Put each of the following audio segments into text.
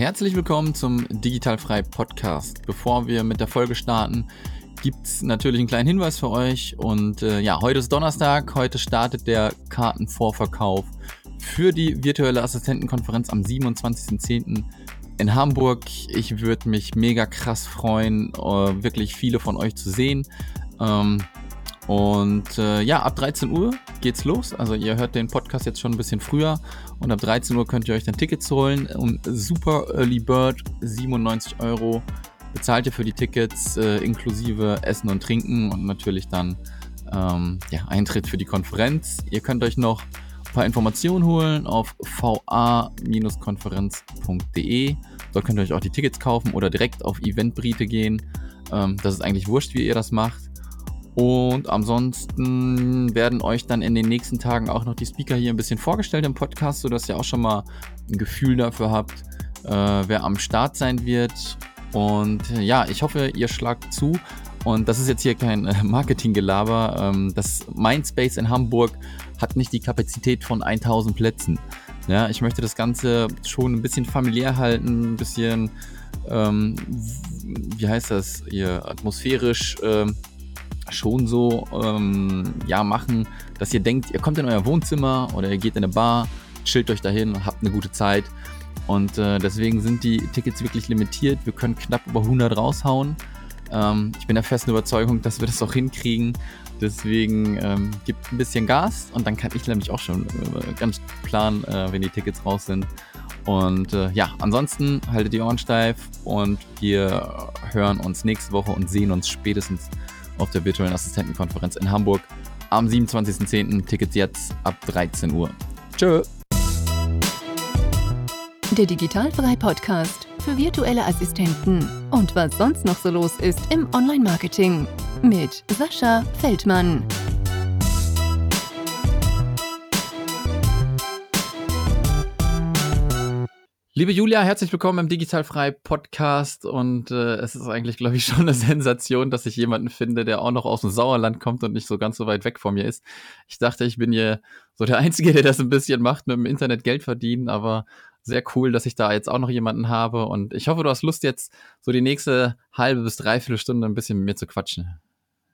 Herzlich willkommen zum Digitalfrei Podcast. Bevor wir mit der Folge starten, gibt es natürlich einen kleinen Hinweis für euch. Und äh, ja, heute ist Donnerstag. Heute startet der Kartenvorverkauf für die virtuelle Assistentenkonferenz am 27.10. in Hamburg. Ich würde mich mega krass freuen, äh, wirklich viele von euch zu sehen. Ähm, und äh, ja, ab 13 Uhr geht's los. Also ihr hört den Podcast jetzt schon ein bisschen früher. Und ab 13 Uhr könnt ihr euch dann Tickets holen. Um Super Early Bird 97 Euro bezahlt ihr für die Tickets äh, inklusive Essen und Trinken und natürlich dann ähm, ja, Eintritt für die Konferenz. Ihr könnt euch noch ein paar Informationen holen auf va-konferenz.de. Dort könnt ihr euch auch die Tickets kaufen oder direkt auf Eventbrite gehen. Ähm, das ist eigentlich wurscht, wie ihr das macht. Und ansonsten werden euch dann in den nächsten Tagen auch noch die Speaker hier ein bisschen vorgestellt im Podcast, sodass ihr auch schon mal ein Gefühl dafür habt, äh, wer am Start sein wird. Und ja, ich hoffe, ihr schlagt zu. Und das ist jetzt hier kein äh, Marketinggelaber. Ähm, das Mindspace in Hamburg hat nicht die Kapazität von 1000 Plätzen. Ja, ich möchte das Ganze schon ein bisschen familiär halten, ein bisschen, ähm, wie heißt das, hier, atmosphärisch ähm, schon so ähm, ja, machen, dass ihr denkt, ihr kommt in euer Wohnzimmer oder ihr geht in eine Bar, chillt euch dahin, habt eine gute Zeit. Und äh, deswegen sind die Tickets wirklich limitiert. Wir können knapp über 100 raushauen. Ähm, ich bin der festen Überzeugung, dass wir das auch hinkriegen. Deswegen ähm, gibt ein bisschen Gas und dann kann ich nämlich auch schon äh, ganz planen, äh, wenn die Tickets raus sind. Und äh, ja, ansonsten haltet die Ohren steif und wir hören uns nächste Woche und sehen uns spätestens auf der virtuellen Assistentenkonferenz in Hamburg am 27.10. Tickets jetzt ab 13 Uhr. Tschö. Der Digitalfrei Podcast für virtuelle Assistenten und was sonst noch so los ist im Online-Marketing mit Sascha Feldmann. Liebe Julia, herzlich willkommen im Digitalfrei Podcast und äh, es ist eigentlich, glaube ich, schon eine Sensation, dass ich jemanden finde, der auch noch aus dem Sauerland kommt und nicht so ganz so weit weg von mir ist. Ich dachte, ich bin hier so der Einzige, der das ein bisschen macht, mit dem Internet Geld verdienen, aber sehr cool, dass ich da jetzt auch noch jemanden habe und ich hoffe, du hast Lust jetzt so die nächste halbe bis dreiviertel Stunde ein bisschen mit mir zu quatschen.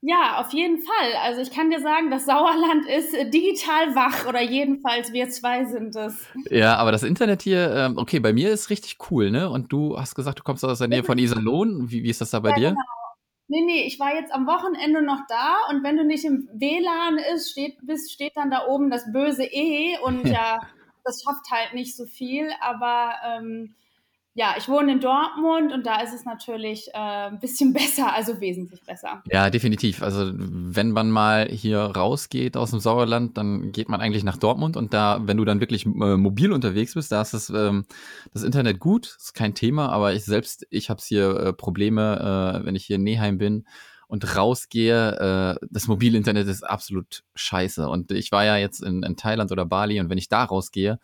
Ja, auf jeden Fall. Also ich kann dir sagen, das Sauerland ist äh, digital wach oder jedenfalls wir zwei sind es. Ja, aber das Internet hier, ähm, okay, bei mir ist richtig cool, ne? Und du hast gesagt, du kommst aus der Nähe von Iserlohn. Wie, wie ist das da bei ja, dir? Genau. Nee, nee, ich war jetzt am Wochenende noch da und wenn du nicht im WLAN ist, steht, bist, steht dann da oben das böse E und ja, das schafft halt nicht so viel, aber ähm, ja, ich wohne in Dortmund und da ist es natürlich äh, ein bisschen besser, also wesentlich besser. Ja, definitiv. Also wenn man mal hier rausgeht aus dem Sauerland, dann geht man eigentlich nach Dortmund und da, wenn du dann wirklich äh, mobil unterwegs bist, da ist das, ähm, das Internet gut, ist kein Thema, aber ich selbst, ich habe hier äh, Probleme, äh, wenn ich hier in Neheim bin und rausgehe, äh, das mobile Internet ist absolut scheiße. Und ich war ja jetzt in, in Thailand oder Bali und wenn ich da rausgehe,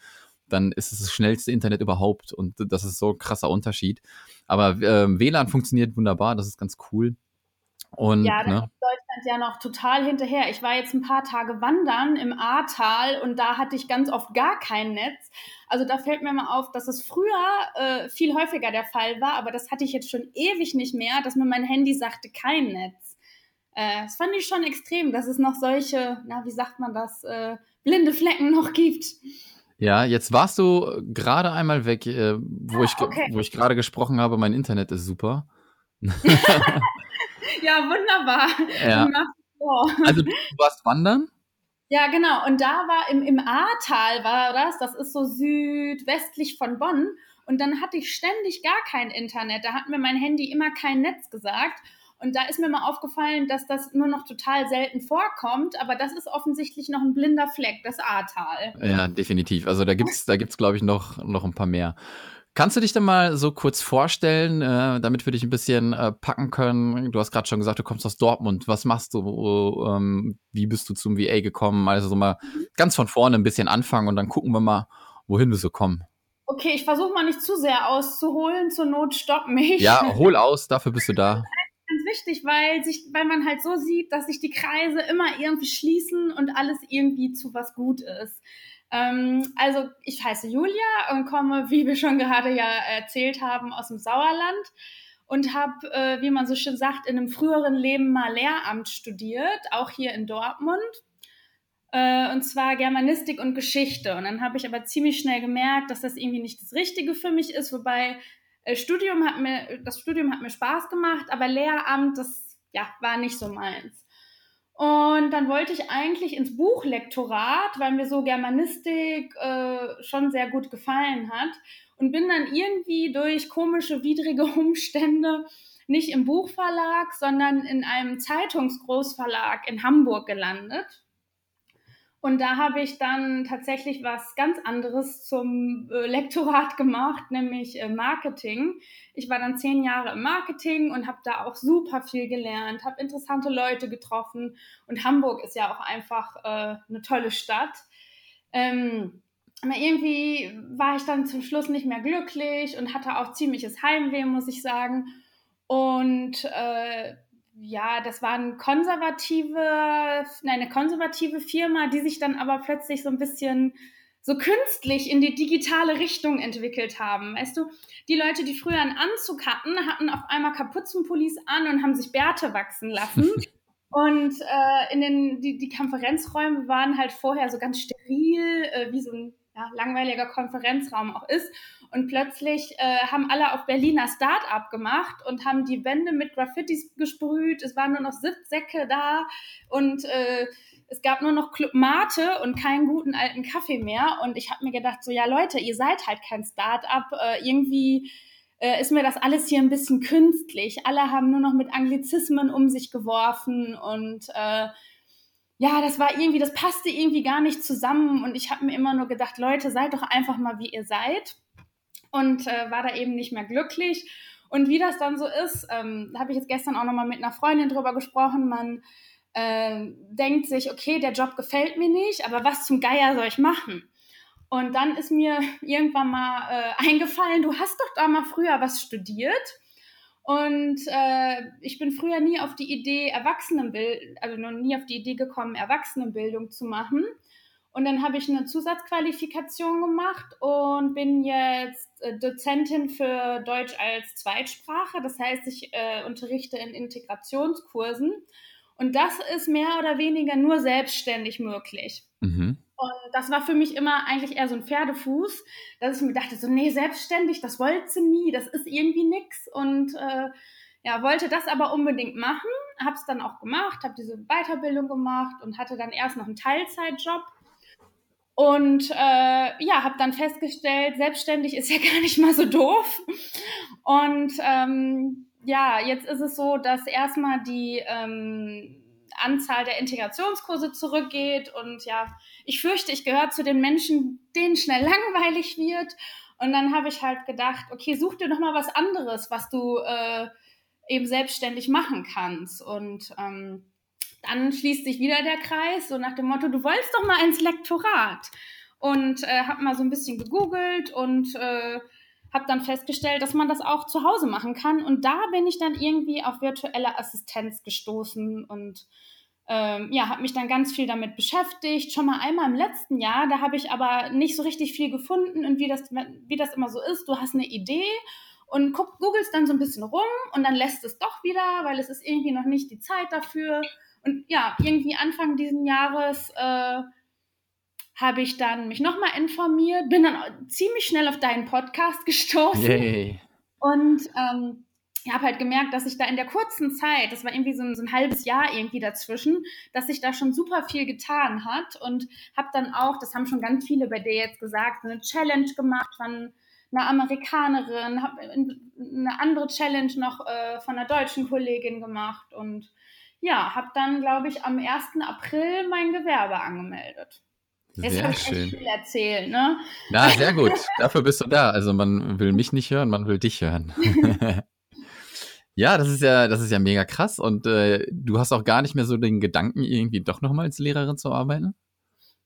dann ist es das schnellste Internet überhaupt und das ist so ein krasser Unterschied. Aber äh, WLAN funktioniert wunderbar, das ist ganz cool. Und, ja, da ne? ist Deutschland ja noch total hinterher. Ich war jetzt ein paar Tage wandern im Ahrtal und da hatte ich ganz oft gar kein Netz. Also da fällt mir mal auf, dass es früher äh, viel häufiger der Fall war, aber das hatte ich jetzt schon ewig nicht mehr, dass mir mein Handy sagte, kein Netz. Äh, das fand ich schon extrem, dass es noch solche, na, wie sagt man das, äh, blinde Flecken noch gibt. Ja, jetzt warst du gerade einmal weg, äh, wo, ah, ich, okay. wo ich gerade gesprochen habe, mein Internet ist super. ja, wunderbar. Ja. Also du warst wandern? Ja, genau. Und da war im, im Ahrtal war das, das ist so südwestlich von Bonn. Und dann hatte ich ständig gar kein Internet. Da hat mir mein Handy immer kein Netz gesagt. Und da ist mir mal aufgefallen, dass das nur noch total selten vorkommt, aber das ist offensichtlich noch ein blinder Fleck, das Ahrtal. Ja, definitiv. Also da gibt's, da gibt's, glaube ich, noch, noch ein paar mehr. Kannst du dich denn mal so kurz vorstellen, äh, damit wir dich ein bisschen äh, packen können? Du hast gerade schon gesagt, du kommst aus Dortmund. Was machst du? Ähm, wie bist du zum VA gekommen? Also so mal mhm. ganz von vorne ein bisschen anfangen und dann gucken wir mal, wohin wir so kommen. Okay, ich versuche mal nicht zu sehr auszuholen. Zur Not stopp mich. Ja, hol aus, dafür bist du da. Ganz wichtig, weil sich, weil man halt so sieht, dass sich die Kreise immer irgendwie schließen und alles irgendwie zu was gut ist. Ähm, also ich heiße Julia und komme, wie wir schon gerade ja erzählt haben, aus dem Sauerland und habe, äh, wie man so schön sagt, in einem früheren Leben mal Lehramt studiert, auch hier in Dortmund. Äh, und zwar Germanistik und Geschichte. Und dann habe ich aber ziemlich schnell gemerkt, dass das irgendwie nicht das Richtige für mich ist, wobei Studium hat mir, das Studium hat mir Spaß gemacht, aber Lehramt, das ja, war nicht so meins. Und dann wollte ich eigentlich ins Buchlektorat, weil mir so Germanistik äh, schon sehr gut gefallen hat und bin dann irgendwie durch komische, widrige Umstände nicht im Buchverlag, sondern in einem Zeitungsgroßverlag in Hamburg gelandet. Und da habe ich dann tatsächlich was ganz anderes zum äh, Lektorat gemacht, nämlich äh, Marketing. Ich war dann zehn Jahre im Marketing und habe da auch super viel gelernt, habe interessante Leute getroffen. Und Hamburg ist ja auch einfach äh, eine tolle Stadt. Ähm, aber irgendwie war ich dann zum Schluss nicht mehr glücklich und hatte auch ziemliches Heimweh, muss ich sagen. Und äh, ja, das war eine konservative, eine konservative Firma, die sich dann aber plötzlich so ein bisschen so künstlich in die digitale Richtung entwickelt haben. Weißt du, die Leute, die früher einen Anzug hatten, hatten auf einmal Kapuzenpullis an und haben sich Bärte wachsen lassen. und äh, in den, die, die Konferenzräume waren halt vorher so ganz steril, äh, wie so ein ja, langweiliger Konferenzraum auch ist. Und plötzlich äh, haben alle auf Berliner Start-up gemacht und haben die Wände mit Graffitis gesprüht. Es waren nur noch Sitzsäcke da und äh, es gab nur noch Club Mate und keinen guten alten Kaffee mehr. Und ich habe mir gedacht, so ja Leute, ihr seid halt kein Start-up. Äh, irgendwie äh, ist mir das alles hier ein bisschen künstlich. Alle haben nur noch mit Anglizismen um sich geworfen und äh, ja, das war irgendwie, das passte irgendwie gar nicht zusammen und ich habe mir immer nur gedacht, Leute, seid doch einfach mal wie ihr seid und äh, war da eben nicht mehr glücklich. Und wie das dann so ist, ähm, habe ich jetzt gestern auch nochmal mit einer Freundin drüber gesprochen. Man äh, denkt sich, okay, der Job gefällt mir nicht, aber was zum Geier soll ich machen? Und dann ist mir irgendwann mal äh, eingefallen, du hast doch da mal früher was studiert. Und äh, ich bin früher nie auf die Idee, Erwachsenenbildung, also noch nie auf die Idee gekommen, Erwachsenenbildung zu machen. Und dann habe ich eine Zusatzqualifikation gemacht und bin jetzt äh, Dozentin für Deutsch als Zweitsprache. Das heißt, ich äh, unterrichte in Integrationskursen. Und das ist mehr oder weniger nur selbstständig möglich. Mhm. Und das war für mich immer eigentlich eher so ein Pferdefuß, dass ich mir dachte, so, nee, selbstständig, das wollte sie nie, das ist irgendwie nix. Und äh, ja, wollte das aber unbedingt machen, habe es dann auch gemacht, habe diese Weiterbildung gemacht und hatte dann erst noch einen Teilzeitjob. Und äh, ja, habe dann festgestellt, selbstständig ist ja gar nicht mal so doof. Und ähm, ja, jetzt ist es so, dass erstmal die ähm, Anzahl der Integrationskurse zurückgeht. Und ja, ich fürchte, ich gehöre zu den Menschen, denen schnell langweilig wird. Und dann habe ich halt gedacht, okay, such dir doch mal was anderes, was du äh, eben selbstständig machen kannst. Und ähm, dann schließt sich wieder der Kreis, so nach dem Motto, du wolltest doch mal ins Lektorat. Und äh, habe mal so ein bisschen gegoogelt und äh, habe dann festgestellt, dass man das auch zu Hause machen kann. Und da bin ich dann irgendwie auf virtuelle Assistenz gestoßen und ähm, ja, habe mich dann ganz viel damit beschäftigt. Schon mal einmal im letzten Jahr, da habe ich aber nicht so richtig viel gefunden und wie das, wie das immer so ist. Du hast eine Idee und guck, googelst dann so ein bisschen rum und dann lässt es doch wieder, weil es ist irgendwie noch nicht die Zeit dafür. Und ja, irgendwie Anfang diesen Jahres äh, habe ich dann mich nochmal informiert, bin dann ziemlich schnell auf deinen Podcast gestoßen. Yay. Und ähm, ich habe halt gemerkt, dass ich da in der kurzen Zeit, das war irgendwie so ein, so ein, halbes Jahr irgendwie dazwischen, dass sich da schon super viel getan hat und habe dann auch, das haben schon ganz viele bei dir jetzt gesagt, eine Challenge gemacht von einer Amerikanerin, habe eine andere Challenge noch äh, von einer deutschen Kollegin gemacht und ja, habe dann, glaube ich, am 1. April mein Gewerbe angemeldet. Jetzt sehr schön. viel erzählen, ne? Na, sehr gut. Dafür bist du da. Also man will mich nicht hören, man will dich hören. ja, das ist ja, das ist ja mega krass. Und äh, du hast auch gar nicht mehr so den Gedanken, irgendwie doch nochmal als Lehrerin zu arbeiten?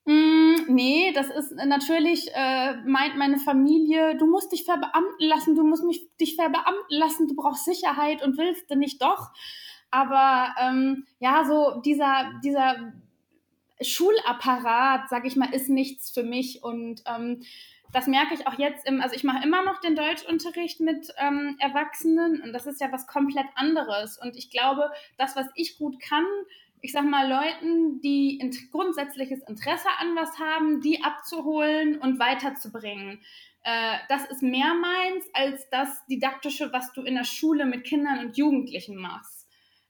Mm, nee, das ist natürlich, äh, meint meine Familie, du musst dich verbeamten lassen, du musst mich, dich verbeamten lassen, du brauchst Sicherheit und willst du nicht doch. Aber ähm, ja, so dieser, dieser Schulapparat, sag ich mal, ist nichts für mich. Und ähm, das merke ich auch jetzt im, also ich mache immer noch den Deutschunterricht mit ähm, Erwachsenen und das ist ja was komplett anderes. Und ich glaube, das, was ich gut kann, ich sag mal, Leuten, die in, grundsätzliches Interesse an was haben, die abzuholen und weiterzubringen. Äh, das ist mehr meins als das Didaktische, was du in der Schule mit Kindern und Jugendlichen machst.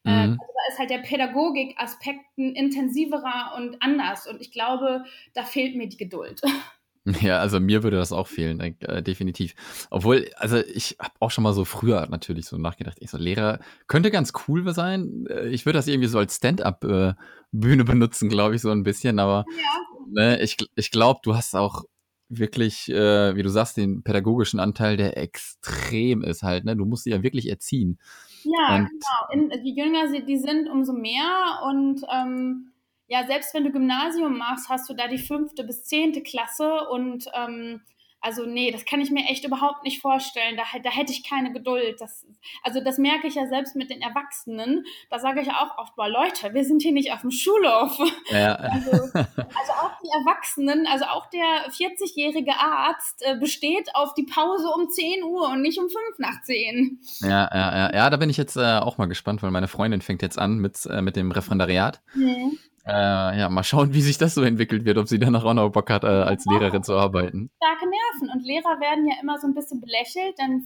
Äh, mhm. also da ist halt der Pädagogik-Aspekt ein intensiverer und anders. Und ich glaube, da fehlt mir die Geduld. Ja, also mir würde das auch fehlen, äh, definitiv. Obwohl, also ich habe auch schon mal so früher natürlich so nachgedacht, ich so, Lehrer könnte ganz cool sein. Äh, ich würde das irgendwie so als Stand-up-Bühne äh, benutzen, glaube ich, so ein bisschen. Aber ja. ne, ich, ich glaube, du hast auch wirklich, äh, wie du sagst, den pädagogischen Anteil, der extrem ist halt. Ne? Du musst sie ja wirklich erziehen. Ja, und, genau. In, je jünger sie die sind, umso mehr. Und ähm, ja, selbst wenn du Gymnasium machst, hast du da die fünfte bis zehnte Klasse und ähm, also nee, das kann ich mir echt überhaupt nicht vorstellen. Da, da hätte ich keine Geduld. Das, also das merke ich ja selbst mit den Erwachsenen. Da sage ich auch oft, boah Leute, wir sind hier nicht auf dem Schulhof. Ja. Also, also auch die Erwachsenen, also auch der 40-jährige Arzt äh, besteht auf die Pause um 10 Uhr und nicht um 5 nach 10. Ja, ja, ja. Ja, da bin ich jetzt äh, auch mal gespannt, weil meine Freundin fängt jetzt an mit, äh, mit dem Referendariat. Mhm. Äh, ja, mal schauen, wie sich das so entwickelt wird, ob sie danach auch noch Bock hat, äh, als Lehrerin zu arbeiten. Starke Nerven. Und Lehrer werden ja immer so ein bisschen belächelt, denn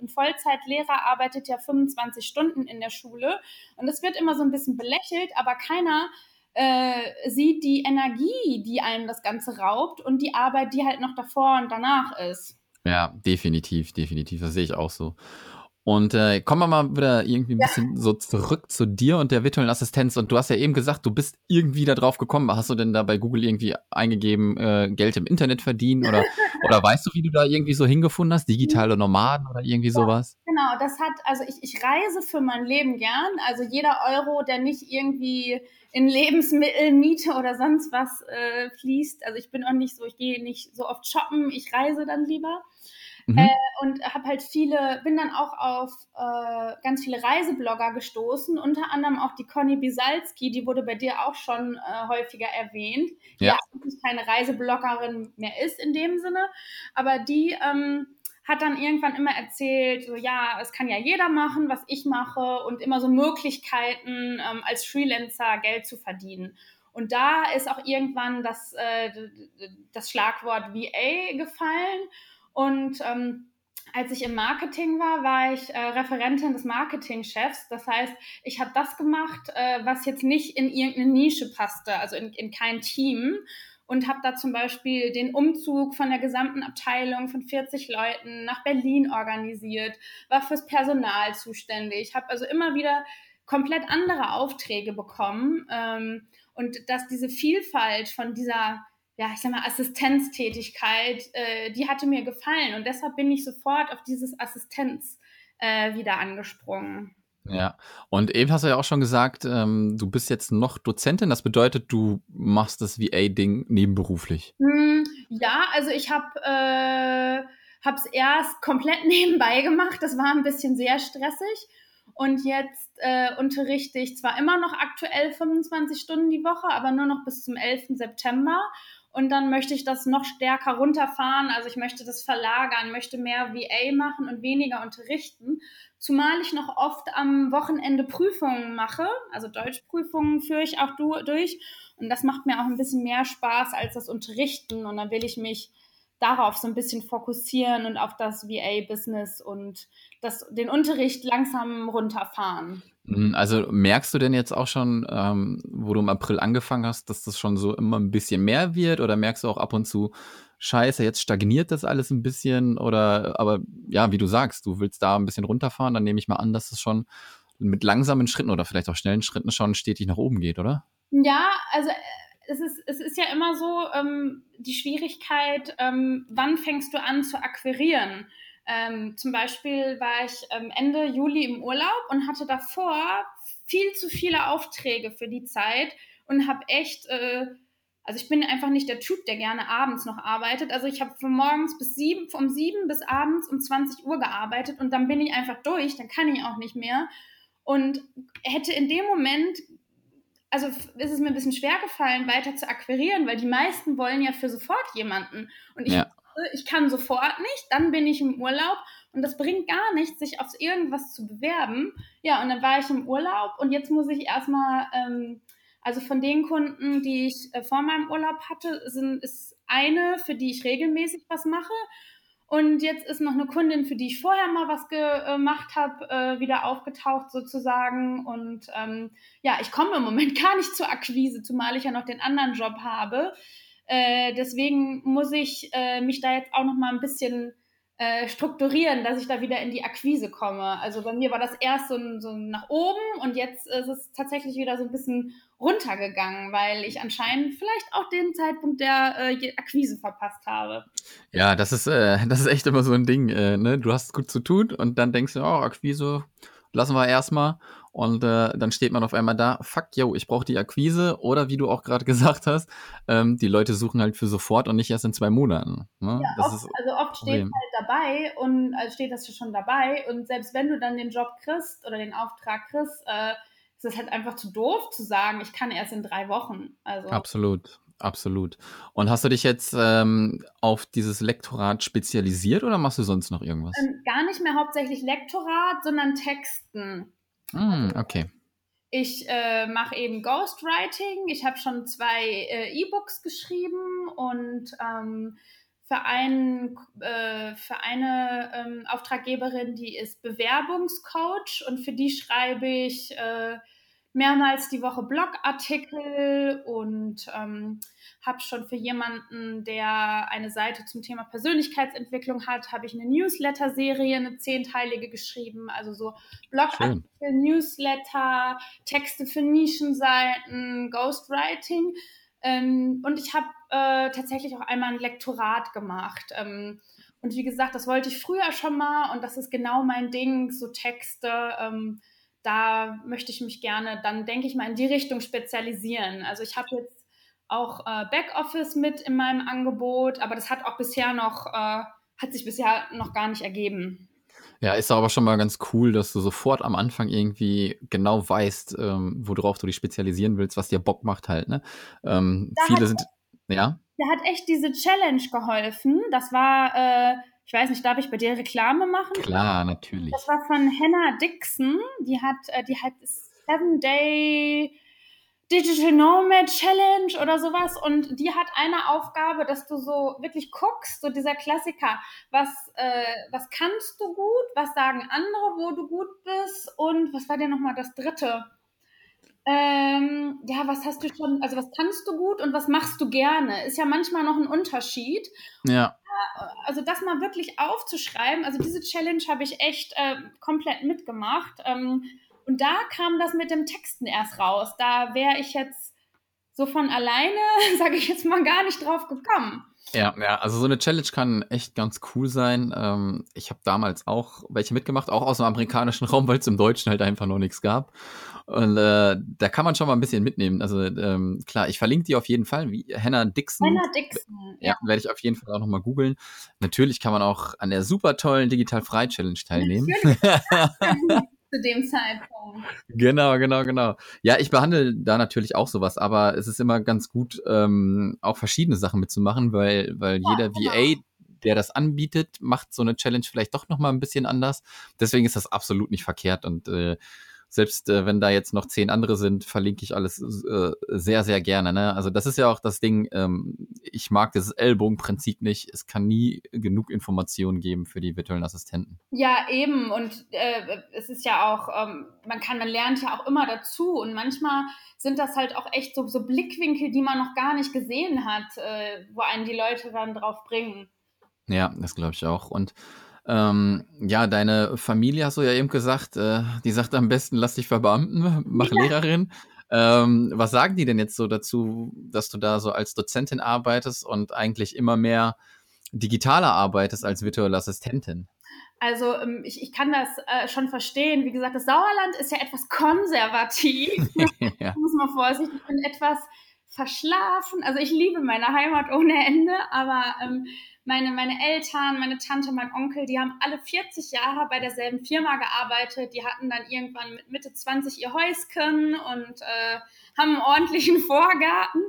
ein Vollzeitlehrer arbeitet ja 25 Stunden in der Schule. Und es wird immer so ein bisschen belächelt, aber keiner äh, sieht die Energie, die einem das Ganze raubt und die Arbeit, die halt noch davor und danach ist. Ja, definitiv, definitiv. Das sehe ich auch so. Und äh, kommen wir mal wieder irgendwie ein ja. bisschen so zurück zu dir und der virtuellen Assistenz. Und du hast ja eben gesagt, du bist irgendwie da drauf gekommen. Hast du denn da bei Google irgendwie eingegeben, äh, Geld im Internet verdienen? Oder, oder weißt du, wie du da irgendwie so hingefunden hast? Digitale Nomaden oder irgendwie ja, sowas? Genau, das hat, also ich, ich reise für mein Leben gern. Also jeder Euro, der nicht irgendwie in Lebensmittel, Miete oder sonst was äh, fließt. Also ich bin auch nicht so, ich gehe nicht so oft shoppen, ich reise dann lieber. Mhm. Äh, und habe halt viele, bin dann auch auf äh, ganz viele Reiseblogger gestoßen, unter anderem auch die Conny Bisalski, die wurde bei dir auch schon äh, häufiger erwähnt, die ja. eigentlich keine Reisebloggerin mehr ist in dem Sinne, aber die ähm, hat dann irgendwann immer erzählt, so ja, es kann ja jeder machen, was ich mache und immer so Möglichkeiten ähm, als Freelancer Geld zu verdienen. Und da ist auch irgendwann das, äh, das Schlagwort VA gefallen. Und ähm, als ich im Marketing war, war ich äh, Referentin des Marketingchefs. Das heißt, ich habe das gemacht, äh, was jetzt nicht in irgendeine Nische passte, also in, in kein Team. Und habe da zum Beispiel den Umzug von der gesamten Abteilung von 40 Leuten nach Berlin organisiert, war fürs Personal zuständig, habe also immer wieder komplett andere Aufträge bekommen. Ähm, und dass diese Vielfalt von dieser ja, ich sag mal, Assistenztätigkeit, äh, die hatte mir gefallen und deshalb bin ich sofort auf dieses Assistenz äh, wieder angesprungen. Ja, und eben hast du ja auch schon gesagt, ähm, du bist jetzt noch Dozentin, das bedeutet, du machst das VA-Ding nebenberuflich. Hm, ja, also ich habe äh, es erst komplett nebenbei gemacht, das war ein bisschen sehr stressig. Und jetzt äh, unterrichte ich zwar immer noch aktuell 25 Stunden die Woche, aber nur noch bis zum 11. September. Und dann möchte ich das noch stärker runterfahren. Also ich möchte das verlagern, möchte mehr VA machen und weniger unterrichten. Zumal ich noch oft am Wochenende Prüfungen mache. Also Deutschprüfungen führe ich auch durch. Und das macht mir auch ein bisschen mehr Spaß als das Unterrichten. Und dann will ich mich darauf so ein bisschen fokussieren und auf das VA-Business und das, den Unterricht langsam runterfahren. Mhm, also merkst du denn jetzt auch schon, ähm, wo du im April angefangen hast, dass das schon so immer ein bisschen mehr wird? Oder merkst du auch ab und zu, scheiße, jetzt stagniert das alles ein bisschen? Oder, aber ja, wie du sagst, du willst da ein bisschen runterfahren, dann nehme ich mal an, dass es schon mit langsamen Schritten oder vielleicht auch schnellen Schritten schon stetig nach oben geht, oder? Ja, also es ist, es ist ja immer so ähm, die Schwierigkeit, ähm, wann fängst du an zu akquirieren? Ähm, zum Beispiel war ich ähm, Ende Juli im Urlaub und hatte davor viel zu viele Aufträge für die Zeit und habe echt, äh, also ich bin einfach nicht der Typ, der gerne abends noch arbeitet. Also ich habe von morgens bis sieben, um sieben bis abends um 20 Uhr gearbeitet und dann bin ich einfach durch, dann kann ich auch nicht mehr. Und hätte in dem Moment also ist es mir ein bisschen schwer gefallen, weiter zu akquirieren, weil die meisten wollen ja für sofort jemanden. Und ich, ja. ich kann sofort nicht, dann bin ich im Urlaub und das bringt gar nichts, sich auf irgendwas zu bewerben. Ja, und dann war ich im Urlaub und jetzt muss ich erstmal, ähm, also von den Kunden, die ich äh, vor meinem Urlaub hatte, sind, ist eine, für die ich regelmäßig was mache. Und jetzt ist noch eine Kundin, für die ich vorher mal was gemacht habe, äh, wieder aufgetaucht sozusagen. Und ähm, ja, ich komme im Moment gar nicht zur Akquise, zumal ich ja noch den anderen Job habe. Äh, deswegen muss ich äh, mich da jetzt auch noch mal ein bisschen äh, strukturieren, dass ich da wieder in die Akquise komme. Also bei mir war das erst so, so nach oben und jetzt ist es tatsächlich wieder so ein bisschen runtergegangen, weil ich anscheinend vielleicht auch den Zeitpunkt der äh, Akquise verpasst habe. Ja, das ist, äh, das ist echt immer so ein Ding. Äh, ne? Du hast gut zu tun und dann denkst du, oh, Akquise lassen wir erstmal. Und äh, dann steht man auf einmal da, fuck, yo, ich brauche die Akquise. Oder wie du auch gerade gesagt hast, ähm, die Leute suchen halt für sofort und nicht erst in zwei Monaten. Ne? Ja, oft, also oft steht halt dabei und also steht das schon dabei. Und selbst wenn du dann den Job kriegst oder den Auftrag kriegst, äh, ist es halt einfach zu doof zu sagen, ich kann erst in drei Wochen. Also. Absolut. Absolut. Und hast du dich jetzt ähm, auf dieses Lektorat spezialisiert oder machst du sonst noch irgendwas? Ähm, gar nicht mehr hauptsächlich Lektorat, sondern Texten. Mm, okay. Ich äh, mache eben Ghostwriting. Ich habe schon zwei äh, E-Books geschrieben und ähm, für, einen, äh, für eine ähm, Auftraggeberin, die ist Bewerbungscoach und für die schreibe ich äh, mehrmals die Woche Blogartikel und ähm, habe schon für jemanden, der eine Seite zum Thema Persönlichkeitsentwicklung hat, habe ich eine Newsletter-Serie, eine zehnteilige geschrieben, also so Blogartikel, Schön. Newsletter, Texte für Nischenseiten, Ghostwriting. Ähm, und ich habe äh, tatsächlich auch einmal ein Lektorat gemacht. Ähm, und wie gesagt, das wollte ich früher schon mal und das ist genau mein Ding, so Texte. Ähm, da möchte ich mich gerne dann, denke ich mal, in die Richtung spezialisieren. Also ich habe jetzt auch äh, Backoffice mit in meinem Angebot, aber das hat auch bisher noch, äh, hat sich bisher noch gar nicht ergeben. Ja, ist aber schon mal ganz cool, dass du sofort am Anfang irgendwie genau weißt, ähm, worauf du dich spezialisieren willst, was dir Bock macht halt. Ne? Ähm, viele sind, ja. Da hat echt diese Challenge geholfen. Das war, äh, ich weiß nicht, darf ich bei dir Reklame machen? Klar, natürlich. Das war von Hannah Dixon. Die hat, äh, die hat Seven Day Digital Nomad Challenge oder sowas und die hat eine Aufgabe, dass du so wirklich guckst, so dieser Klassiker, was, äh, was kannst du gut, was sagen andere, wo du gut bist und was war denn nochmal das dritte? Ähm, ja, was hast du schon, also was kannst du gut und was machst du gerne? Ist ja manchmal noch ein Unterschied. Ja. Also das mal wirklich aufzuschreiben, also diese Challenge habe ich echt äh, komplett mitgemacht. Ähm, und da kam das mit dem Texten erst raus. Da wäre ich jetzt so von alleine, sage ich jetzt mal, gar nicht drauf gekommen. Ja, ja, also so eine Challenge kann echt ganz cool sein. Ähm, ich habe damals auch welche mitgemacht, auch aus dem amerikanischen Raum, weil es im Deutschen halt einfach noch nichts gab. Und äh, da kann man schon mal ein bisschen mitnehmen. Also ähm, klar, ich verlinke die auf jeden Fall, wie Hannah Dixon. Hannah Dixon. Ja, ja. werde ich auf jeden Fall auch nochmal googeln. Natürlich kann man auch an der super tollen Digital Frei Challenge teilnehmen. zu dem Zeitpunkt. Genau, genau, genau. Ja, ich behandle da natürlich auch sowas, aber es ist immer ganz gut, ähm, auch verschiedene Sachen mitzumachen, weil, weil ja, jeder genau. VA, der das anbietet, macht so eine Challenge vielleicht doch nochmal ein bisschen anders. Deswegen ist das absolut nicht verkehrt und äh, selbst äh, wenn da jetzt noch zehn andere sind, verlinke ich alles äh, sehr, sehr gerne. Ne? Also das ist ja auch das Ding, ähm, ich mag dieses Ellbogenprinzip nicht. Es kann nie genug Informationen geben für die virtuellen Assistenten. Ja, eben. Und äh, es ist ja auch, ähm, man kann, man lernt ja auch immer dazu. Und manchmal sind das halt auch echt so, so Blickwinkel, die man noch gar nicht gesehen hat, äh, wo einen die Leute dann drauf bringen. Ja, das glaube ich auch. Und ähm, ja, deine Familie hast du ja eben gesagt, äh, die sagt am besten, lass dich verbeamten, mach ja. Lehrerin. Ähm, was sagen die denn jetzt so dazu, dass du da so als Dozentin arbeitest und eigentlich immer mehr digitaler arbeitest als virtuelle Assistentin? Also ähm, ich, ich kann das äh, schon verstehen. Wie gesagt, das Sauerland ist ja etwas konservativ. ja. muss man vorsichtig, ich bin etwas verschlafen. Also ich liebe meine Heimat ohne Ende, aber ähm, meine, meine Eltern, meine Tante, mein Onkel, die haben alle 40 Jahre bei derselben Firma gearbeitet. Die hatten dann irgendwann mit Mitte 20 ihr Häuschen und äh, haben einen ordentlichen Vorgarten.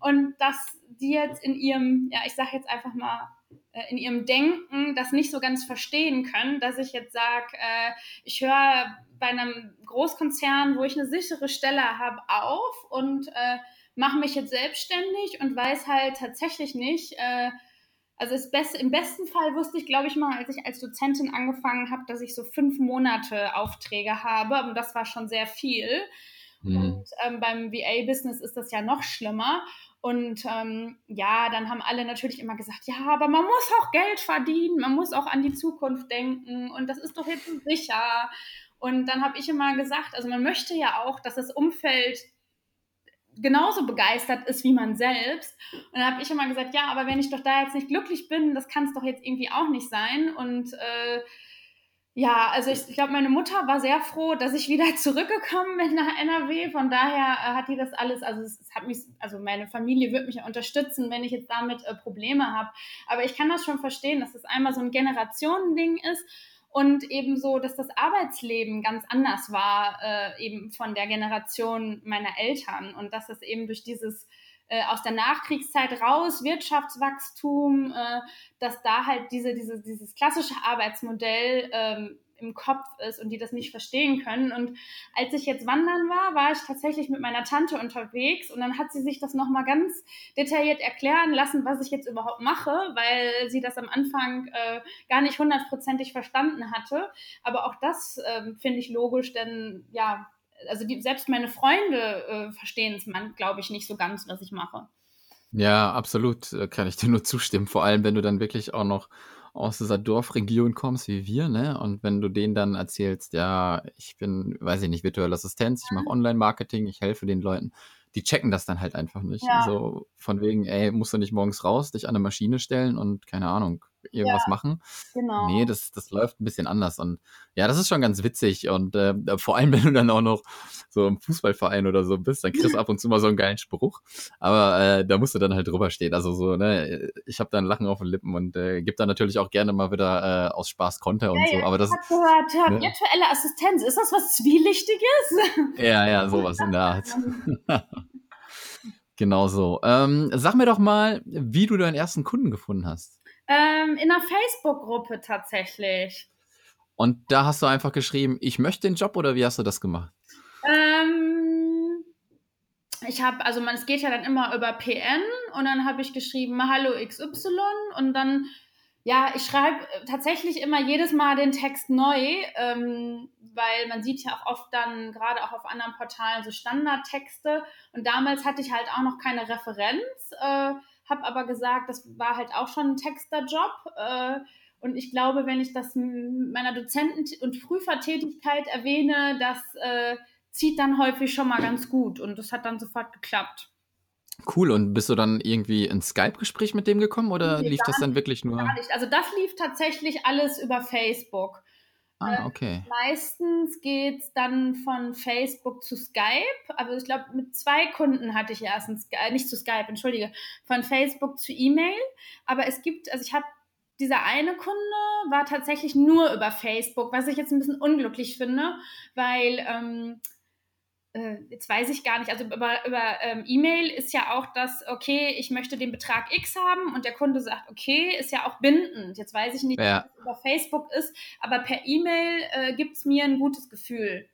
Und dass die jetzt in ihrem, ja, ich sage jetzt einfach mal, äh, in ihrem Denken das nicht so ganz verstehen können, dass ich jetzt sage, äh, ich höre bei einem Großkonzern, wo ich eine sichere Stelle habe, auf und äh, mache mich jetzt selbstständig und weiß halt tatsächlich nicht, äh, also Best, im besten Fall wusste ich, glaube ich mal, als ich als Dozentin angefangen habe, dass ich so fünf Monate Aufträge habe und das war schon sehr viel. Mhm. Und ähm, beim VA-Business ist das ja noch schlimmer. Und ähm, ja, dann haben alle natürlich immer gesagt, ja, aber man muss auch Geld verdienen, man muss auch an die Zukunft denken und das ist doch jetzt sicher. Und dann habe ich immer gesagt, also man möchte ja auch, dass das Umfeld genauso begeistert ist wie man selbst. Und dann habe ich immer gesagt, ja, aber wenn ich doch da jetzt nicht glücklich bin, das kann es doch jetzt irgendwie auch nicht sein. Und äh, ja, also ich, ich glaube, meine Mutter war sehr froh, dass ich wieder zurückgekommen bin nach NRW. Von daher äh, hat die das alles, also es, es, hat mich, also meine Familie wird mich unterstützen, wenn ich jetzt damit äh, Probleme habe. Aber ich kann das schon verstehen, dass das einmal so ein Generationending ist und ebenso, dass das Arbeitsleben ganz anders war, äh, eben von der Generation meiner Eltern. Und dass es eben durch dieses äh, aus der Nachkriegszeit raus, Wirtschaftswachstum, äh, dass da halt diese, diese, dieses klassische Arbeitsmodell ähm, im Kopf ist und die das nicht verstehen können. Und als ich jetzt wandern war, war ich tatsächlich mit meiner Tante unterwegs und dann hat sie sich das nochmal ganz detailliert erklären lassen, was ich jetzt überhaupt mache, weil sie das am Anfang äh, gar nicht hundertprozentig verstanden hatte. Aber auch das äh, finde ich logisch, denn ja, also die, selbst meine Freunde äh, verstehen es, glaube ich, nicht so ganz, was ich mache. Ja, absolut, äh, kann ich dir nur zustimmen. Vor allem, wenn du dann wirklich auch noch aus dieser Dorfregion kommst wie wir, ne? Und wenn du denen dann erzählst, ja, ich bin, weiß ich nicht, virtuelle Assistenz, ich mache mhm. Online-Marketing, ich helfe den Leuten, die checken das dann halt einfach nicht. Ja. So von wegen, ey, musst du nicht morgens raus, dich an eine Maschine stellen und keine Ahnung, irgendwas ja, machen. Genau. Nee, das, das läuft ein bisschen anders. Und ja, das ist schon ganz witzig. Und äh, vor allem, wenn du dann auch noch so im Fußballverein oder so bist, dann kriegst du ab und zu mal so einen geilen Spruch. Aber äh, da musst du dann halt drüber stehen. Also so, ne, ich habe da ein Lachen auf den Lippen und äh, gebe da natürlich auch gerne mal wieder äh, aus Spaß Konter und ja, so. Aber das. Ich gehört, ne? virtuelle Assistenz, ist das was Zwielichtiges? Ja, ja, sowas in der Art. genau so. Ähm, sag mir doch mal, wie du deinen ersten Kunden gefunden hast. Ähm, in einer Facebook-Gruppe tatsächlich. Und da hast du einfach geschrieben, ich möchte den Job oder wie hast du das gemacht? Ähm, ich habe, also man, es geht ja dann immer über PN und dann habe ich geschrieben, hallo XY und dann, ja, ich schreibe tatsächlich immer jedes Mal den Text neu, ähm, weil man sieht ja auch oft dann, gerade auch auf anderen Portalen, so Standardtexte und damals hatte ich halt auch noch keine Referenz, äh, habe aber gesagt, das war halt auch schon ein Texterjob. Äh, und ich glaube, wenn ich das meiner Dozenten- und Prüfertätigkeit erwähne, das äh, zieht dann häufig schon mal ganz gut. Und das hat dann sofort geklappt. Cool, und bist du dann irgendwie ins Skype-Gespräch mit dem gekommen oder nee, lief das dann wirklich nur? Gar nicht. Also das lief tatsächlich alles über Facebook. Ah, äh, okay. Meistens geht es dann von Facebook zu Skype. Aber ich glaube, mit zwei Kunden hatte ich erst ein Skype, äh, nicht zu Skype, entschuldige, von Facebook zu E-Mail. Aber es gibt, also ich habe dieser eine Kunde war tatsächlich nur über Facebook, was ich jetzt ein bisschen unglücklich finde, weil ähm, äh, jetzt weiß ich gar nicht, also über, über ähm, E-Mail ist ja auch das, okay, ich möchte den Betrag X haben und der Kunde sagt, okay, ist ja auch bindend. Jetzt weiß ich nicht, ja. was über Facebook ist, aber per E-Mail äh, gibt es mir ein gutes Gefühl.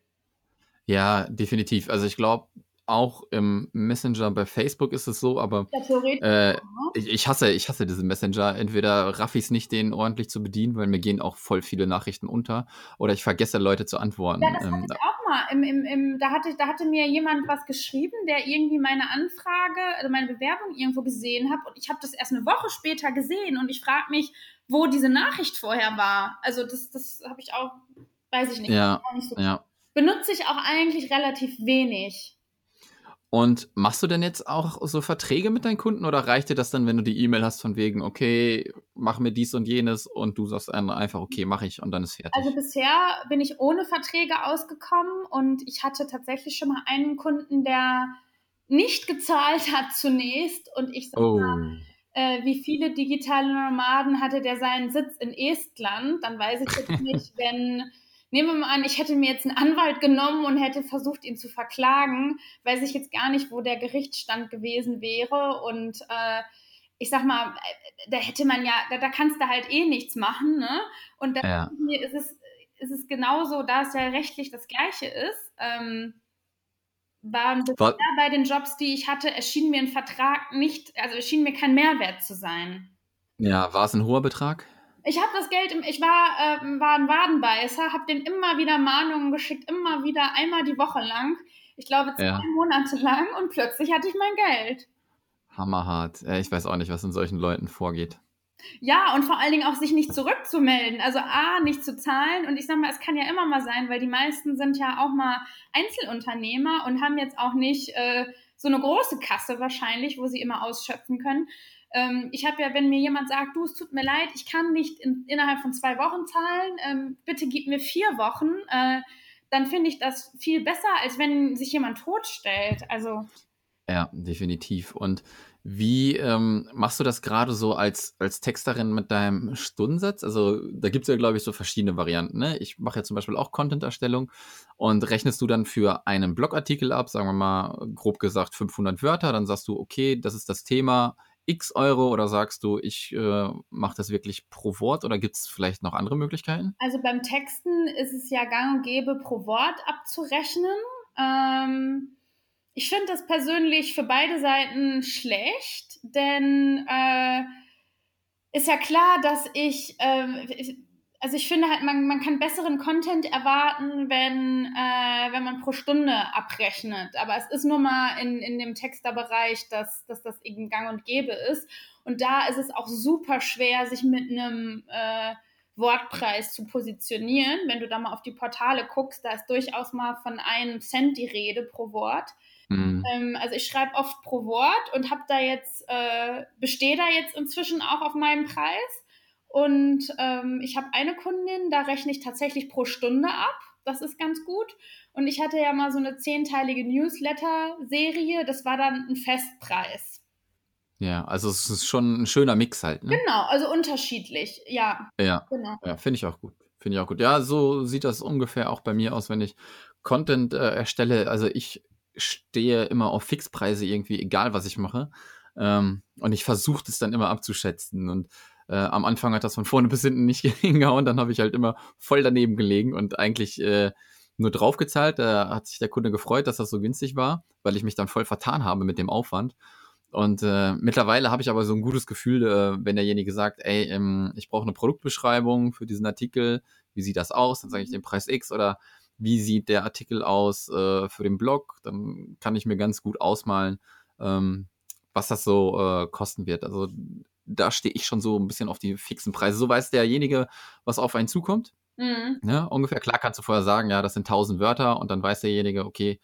Ja, definitiv. Also ich glaube, auch im Messenger bei Facebook ist es so, aber ja, äh, ich, ich, hasse, ich hasse diesen Messenger. Entweder raff ich es nicht, den ordentlich zu bedienen, weil mir gehen auch voll viele Nachrichten unter, oder ich vergesse Leute zu antworten. Ja, das hatte ähm, ich auch mal. Im, im, im, da, hatte, da hatte mir jemand was geschrieben, der irgendwie meine Anfrage, also meine Bewerbung irgendwo gesehen hat und ich habe das erst eine Woche später gesehen und ich frage mich, wo diese Nachricht vorher war. Also das, das habe ich auch, weiß ich nicht. Ja, nicht so ja. Benutze ich auch eigentlich relativ wenig. Und machst du denn jetzt auch so Verträge mit deinen Kunden oder reicht dir das dann, wenn du die E-Mail hast von wegen, okay, mach mir dies und jenes und du sagst dann einfach, okay, mache ich und dann ist fertig? Also bisher bin ich ohne Verträge ausgekommen und ich hatte tatsächlich schon mal einen Kunden, der nicht gezahlt hat zunächst und ich sag oh. mal, äh, wie viele digitale Nomaden hatte der seinen Sitz in Estland. Dann weiß ich jetzt nicht, wenn nehmen wir mal an, ich hätte mir jetzt einen Anwalt genommen und hätte versucht, ihn zu verklagen, weiß ich jetzt gar nicht, wo der Gerichtsstand gewesen wäre. Und äh, ich sag mal, äh, da hätte man ja, da, da kannst du halt eh nichts machen, ne? Und da ja. ist es, ist es genauso, da es ja rechtlich das Gleiche ist. Ähm, waren bisher bei den Jobs, die ich hatte, erschien mir ein Vertrag nicht, also erschien mir kein Mehrwert zu sein. Ja, war es ein hoher Betrag? Ich habe das Geld, im, ich war, äh, war ein Wadenbeißer, habe den immer wieder Mahnungen geschickt, immer wieder, einmal die Woche lang. Ich glaube zwei ja. Monate lang und plötzlich hatte ich mein Geld. Hammerhart. Ich weiß auch nicht, was in solchen Leuten vorgeht. Ja, und vor allen Dingen auch sich nicht zurückzumelden. Also A, nicht zu zahlen. Und ich sag mal, es kann ja immer mal sein, weil die meisten sind ja auch mal Einzelunternehmer und haben jetzt auch nicht äh, so eine große Kasse wahrscheinlich, wo sie immer ausschöpfen können. Ähm, ich habe ja, wenn mir jemand sagt, du, es tut mir leid, ich kann nicht in, innerhalb von zwei Wochen zahlen, ähm, bitte gib mir vier Wochen, äh, dann finde ich das viel besser, als wenn sich jemand totstellt. Also. Ja, definitiv. Und wie ähm, machst du das gerade so als, als Texterin mit deinem Stundensatz? Also da gibt es ja, glaube ich, so verschiedene Varianten. Ne? Ich mache ja zum Beispiel auch Content-Erstellung und rechnest du dann für einen Blogartikel ab, sagen wir mal grob gesagt 500 Wörter, dann sagst du, okay, das ist das Thema x Euro oder sagst du, ich äh, mache das wirklich pro Wort oder gibt es vielleicht noch andere Möglichkeiten? Also beim Texten ist es ja gang und gäbe pro Wort abzurechnen. Ähm ich finde das persönlich für beide Seiten schlecht, denn äh, ist ja klar, dass ich, äh, also ich finde halt, man, man kann besseren Content erwarten, wenn, äh, wenn man pro Stunde abrechnet. Aber es ist nur mal in, in dem Texterbereich, dass, dass das eben gang und gäbe ist. Und da ist es auch super schwer, sich mit einem äh, Wortpreis zu positionieren. Wenn du da mal auf die Portale guckst, da ist durchaus mal von einem Cent die Rede pro Wort. Mhm. Ähm, also ich schreibe oft pro Wort und habe da jetzt, äh, bestehe da jetzt inzwischen auch auf meinem Preis. Und ähm, ich habe eine Kundin, da rechne ich tatsächlich pro Stunde ab. Das ist ganz gut. Und ich hatte ja mal so eine zehnteilige Newsletter-Serie. Das war dann ein Festpreis. Ja, also es ist schon ein schöner Mix halt. Ne? Genau, also unterschiedlich, ja. Ja, genau. ja finde ich auch gut. Finde ich auch gut. Ja, so sieht das ungefähr auch bei mir aus, wenn ich Content äh, erstelle. Also ich stehe immer auf Fixpreise irgendwie, egal was ich mache. Ähm, und ich versuche das dann immer abzuschätzen. Und äh, am Anfang hat das von vorne bis hinten nicht hingehauen. Dann habe ich halt immer voll daneben gelegen und eigentlich äh, nur draufgezahlt. Da hat sich der Kunde gefreut, dass das so günstig war, weil ich mich dann voll vertan habe mit dem Aufwand. Und äh, mittlerweile habe ich aber so ein gutes Gefühl, äh, wenn derjenige sagt, ey, ähm, ich brauche eine Produktbeschreibung für diesen Artikel, wie sieht das aus? Dann sage ich den Preis X oder wie sieht der Artikel aus äh, für den Blog, dann kann ich mir ganz gut ausmalen, ähm, was das so äh, kosten wird. Also da stehe ich schon so ein bisschen auf die fixen Preise. So weiß derjenige, was auf einen zukommt. Mhm. Ne? ungefähr klar kannst du vorher sagen, ja, das sind 1000 Wörter und dann weiß derjenige, okay,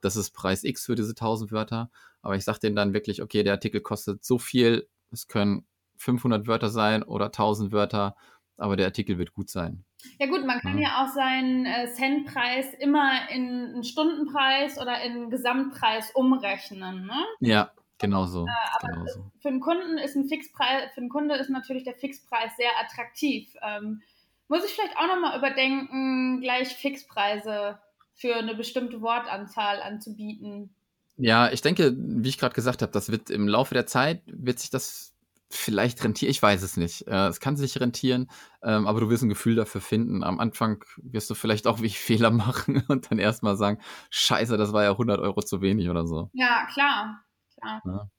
das ist Preis X für diese 1000 Wörter. Aber ich sage denen dann wirklich, okay, der Artikel kostet so viel, es können 500 Wörter sein oder 1000 Wörter, aber der Artikel wird gut sein. Ja gut, man kann ja, ja auch seinen äh, Centpreis immer in einen Stundenpreis oder in einen Gesamtpreis umrechnen, ne? Ja, genau so. Äh, aber genau so. für einen Kunden ist ein Fixpreis, für einen Kunde ist natürlich der Fixpreis sehr attraktiv. Ähm, muss ich vielleicht auch nochmal überdenken, gleich Fixpreise für eine bestimmte Wortanzahl anzubieten. Ja, ich denke, wie ich gerade gesagt habe, das wird im Laufe der Zeit, wird sich das vielleicht rentieren, ich weiß es nicht. Äh, es kann sich rentieren, ähm, aber du wirst ein Gefühl dafür finden. Am Anfang wirst du vielleicht auch wie Fehler machen und dann erstmal sagen, scheiße, das war ja 100 Euro zu wenig oder so. Ja, klar. Klar.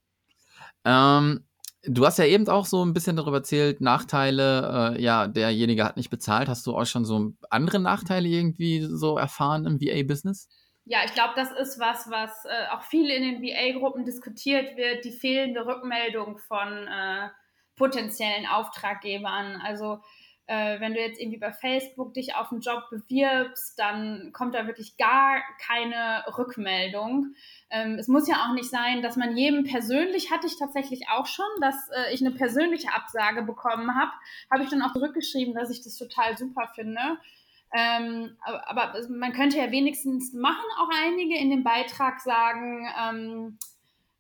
Ja. Ähm, du hast ja eben auch so ein bisschen darüber erzählt, Nachteile, äh, ja, derjenige hat nicht bezahlt. Hast du auch schon so andere Nachteile irgendwie so erfahren im VA-Business? ja, ich glaube, das ist was, was äh, auch viel in den VA-Gruppen diskutiert wird, die fehlende Rückmeldung von äh, potenziellen Auftraggebern. Also äh, wenn du jetzt irgendwie bei Facebook dich auf einen Job bewirbst, dann kommt da wirklich gar keine Rückmeldung. Ähm, es muss ja auch nicht sein, dass man jedem persönlich, hatte ich tatsächlich auch schon, dass äh, ich eine persönliche Absage bekommen habe, habe ich dann auch zurückgeschrieben, dass ich das total super finde. Ähm, aber, aber, man könnte ja wenigstens machen, auch einige in dem Beitrag sagen, ähm,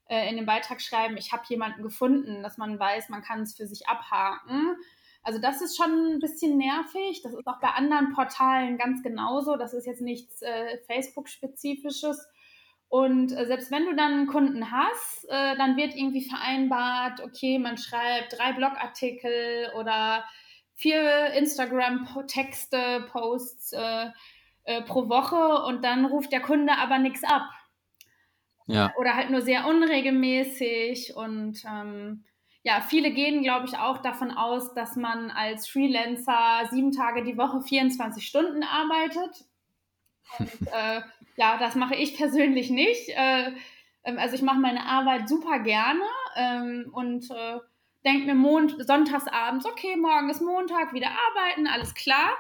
äh, in den Beitrag schreiben, ich habe jemanden gefunden, dass man weiß, man kann es für sich abhaken. Also das ist schon ein bisschen nervig. Das ist auch bei anderen Portalen ganz genauso. Das ist jetzt nichts äh, Facebook-spezifisches. Und äh, selbst wenn du dann einen Kunden hast, äh, dann wird irgendwie vereinbart, okay, man schreibt drei Blogartikel oder vier Instagram-Texte, Posts äh, äh, pro Woche und dann ruft der Kunde aber nichts ab. Ja. Oder halt nur sehr unregelmäßig und ähm, ja, viele gehen, glaube ich, auch davon aus, dass man als Freelancer sieben Tage die Woche 24 Stunden arbeitet. Und äh, ja, das mache ich persönlich nicht. Äh, ähm, also ich mache meine Arbeit super gerne ähm, und äh, denke mir Mond sonntagsabends, okay, morgen ist Montag, wieder arbeiten, alles klar.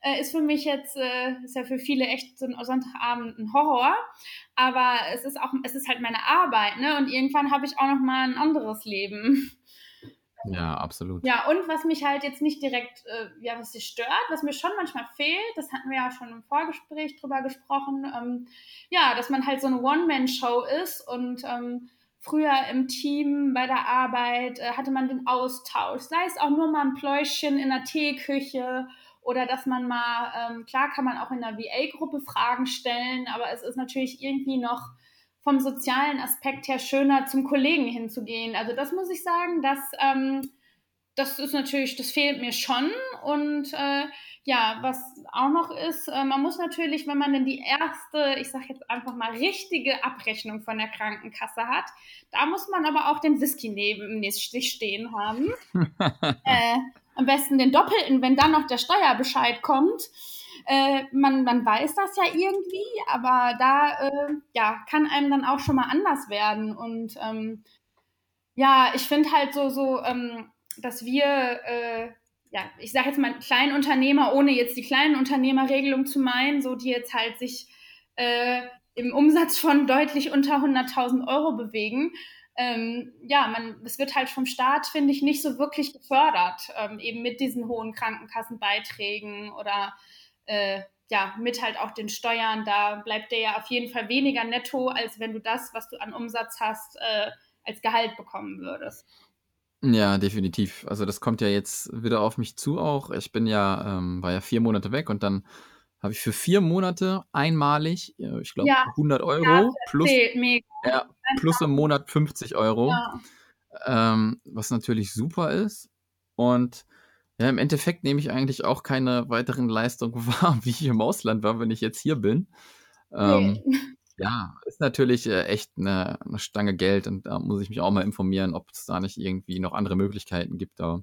Äh, ist für mich jetzt, äh, ist ja für viele echt so ein Sonntagabend ein Horror. Aber es ist auch, es ist halt meine Arbeit, ne? Und irgendwann habe ich auch noch mal ein anderes Leben. Ja, absolut. Ja, und was mich halt jetzt nicht direkt, äh, ja, was dich stört, was mir schon manchmal fehlt, das hatten wir ja schon im Vorgespräch drüber gesprochen, ähm, ja, dass man halt so eine One-Man-Show ist und ähm, früher im Team bei der Arbeit äh, hatte man den Austausch, sei es auch nur mal ein Pläuschen in der Teeküche oder dass man mal, ähm, klar kann man auch in der VA-Gruppe Fragen stellen, aber es ist natürlich irgendwie noch vom sozialen Aspekt her schöner, zum Kollegen hinzugehen. Also das muss ich sagen, dass ähm, das ist natürlich, das fehlt mir schon. Und äh, ja, was auch noch ist, äh, man muss natürlich, wenn man denn die erste, ich sage jetzt einfach mal, richtige Abrechnung von der Krankenkasse hat, da muss man aber auch den Whisky neben sich stehen haben. äh, am besten den doppelten, wenn dann noch der Steuerbescheid kommt. Äh, man, man weiß das ja irgendwie, aber da äh, ja, kann einem dann auch schon mal anders werden. Und ähm, ja, ich finde halt so, so ähm, dass wir, äh, ja, ich sage jetzt mal Kleinunternehmer, ohne jetzt die Kleinunternehmerregelung zu meinen, so die jetzt halt sich äh, im Umsatz von deutlich unter 100.000 Euro bewegen, ähm, ja, man, es wird halt vom Staat, finde ich, nicht so wirklich gefördert, ähm, eben mit diesen hohen Krankenkassenbeiträgen oder äh, ja, mit halt auch den Steuern, da bleibt dir ja auf jeden Fall weniger netto, als wenn du das, was du an Umsatz hast, äh, als Gehalt bekommen würdest. Ja, definitiv. Also das kommt ja jetzt wieder auf mich zu auch. Ich bin ja, ähm, war ja vier Monate weg und dann habe ich für vier Monate einmalig, äh, ich glaube, ja. 100 Euro ja, plus, ja, plus im Monat 50 Euro, ähm, was natürlich super ist. Und ja, im Endeffekt nehme ich eigentlich auch keine weiteren Leistungen wahr, wie ich im Ausland war, wenn ich jetzt hier bin. Ähm, nee. Ja, ist natürlich äh, echt eine, eine, Stange Geld und da muss ich mich auch mal informieren, ob es da nicht irgendwie noch andere Möglichkeiten gibt. Aber